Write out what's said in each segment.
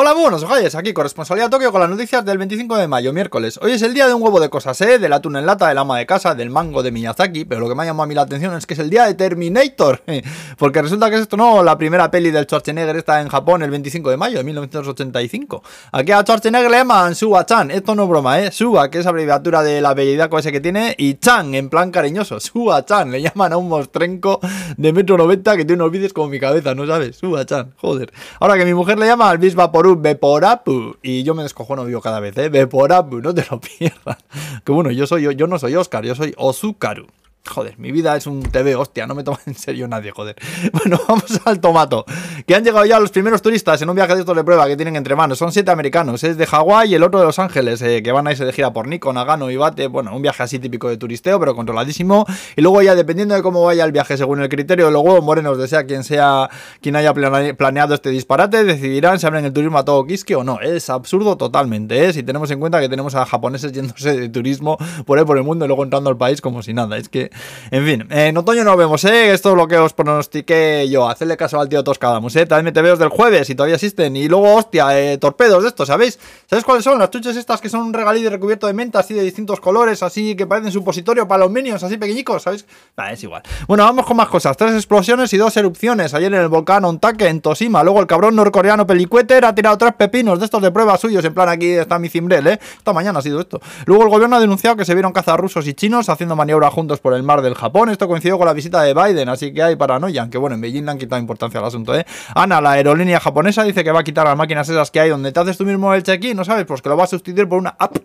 Hola, buenos ojalles, aquí corresponsalía Tokio con las noticias del 25 de mayo, miércoles. Hoy es el día de un huevo de cosas, ¿eh? Del atún en lata, del ama de casa, del mango de Miyazaki, pero lo que me ha llamado a mí la atención es que es el día de Terminator, porque resulta que es esto no la primera peli del Schwarzenegger está en Japón el 25 de mayo de 1985. Aquí a Schwarzenegger le llaman Suba-chan, esto no es broma, ¿eh? Suba, que es abreviatura de la bellidad ese que tiene, y Chan, en plan cariñoso, Suba-chan, le llaman a un mostrenco de metro noventa que tiene unos vídeos como mi cabeza, ¿no sabes? Suba-chan, joder. Ahora que mi mujer le llama al Bisba por un Beporapu. Y yo me descojono vivo cada vez, ¿eh? Beporapu, no te lo pierdas. Que bueno, yo soy yo, yo no soy Oscar, yo soy Ozukaru. Joder, mi vida es un TV, hostia, no me toma en serio nadie, joder. Bueno, vamos al tomato. Que han llegado ya los primeros turistas en un viaje de estos de prueba que tienen entre manos. Son siete americanos, es de Hawái y el otro de Los Ángeles, eh, que van a irse de gira por Nico, Nagano y Bate. Bueno, un viaje así típico de turisteo, pero controladísimo. Y luego ya, dependiendo de cómo vaya el viaje, según el criterio de los huevos morenos, de sea quien sea quien haya planeado este disparate, decidirán si abren el turismo a todo Kiski o no. Es absurdo totalmente, ¿eh? Si tenemos en cuenta que tenemos a japoneses yéndose de turismo por ahí por el mundo y luego entrando al país como si nada. Es que en fin, en otoño no vemos, ¿eh? Esto es lo que os pronostiqué yo. Hacerle caso al tío Toscadamus, ¿eh? También me veo del jueves y todavía existen. Y luego, hostia, eh, torpedos de estos, ¿sabéis? ¿Sabéis cuáles son? Las chuches estas que son un regalí recubierto de menta, así de distintos colores, así que parecen supositorio para los minions, así pequeñicos, ¿sabéis? Nah, es igual. Bueno, vamos con más cosas. Tres explosiones y dos erupciones. Ayer en el volcán Ontake, en Toshima. Luego el cabrón norcoreano Pelicueter ha tirado tres pepinos de estos de prueba suyos. En plan, aquí está mi cimbrel, ¿eh? Esta mañana ha sido esto. Luego el gobierno ha denunciado que se vieron cazar rusos y chinos haciendo maniobra juntos por el mar del Japón. Esto coincidió con la visita de Biden, así que hay paranoia. Aunque bueno, en Beijing le han quitado importancia al asunto, ¿eh? Ana, la aerolínea japonesa, dice que va a quitar las máquinas esas que hay donde te haces tú mismo el check-in, ¿no sabes? Pues que lo va a sustituir por una app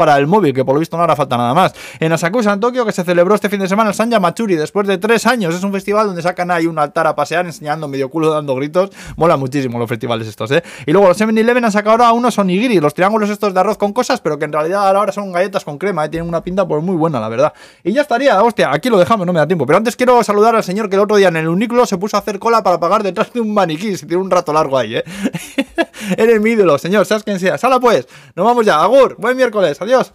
para el móvil, que por lo visto no hará falta nada más. En Asakusa, en Tokio, que se celebró este fin de semana el Sanja Machuri, después de tres años. Es un festival donde sacan ahí un altar a pasear, enseñando medio culo, dando gritos. Mola muchísimo los festivales estos, ¿eh? Y luego los 7-Eleven han sacado ahora unos onigiri, los triángulos estos de arroz con cosas, pero que en realidad ahora son galletas con crema, ¿eh? Tienen una pinta pues muy buena, la verdad. Y ya estaría, hostia, aquí lo dejamos, no me da tiempo. Pero antes quiero saludar al señor que el otro día en el unículo se puso a hacer cola para pagar detrás de un maniquí. Se tiene un rato largo ahí, ¿eh? Eres mi ídolo, señor, seas quien sea. Sala pues, nos vamos ya. Agur, buen miércoles, adiós.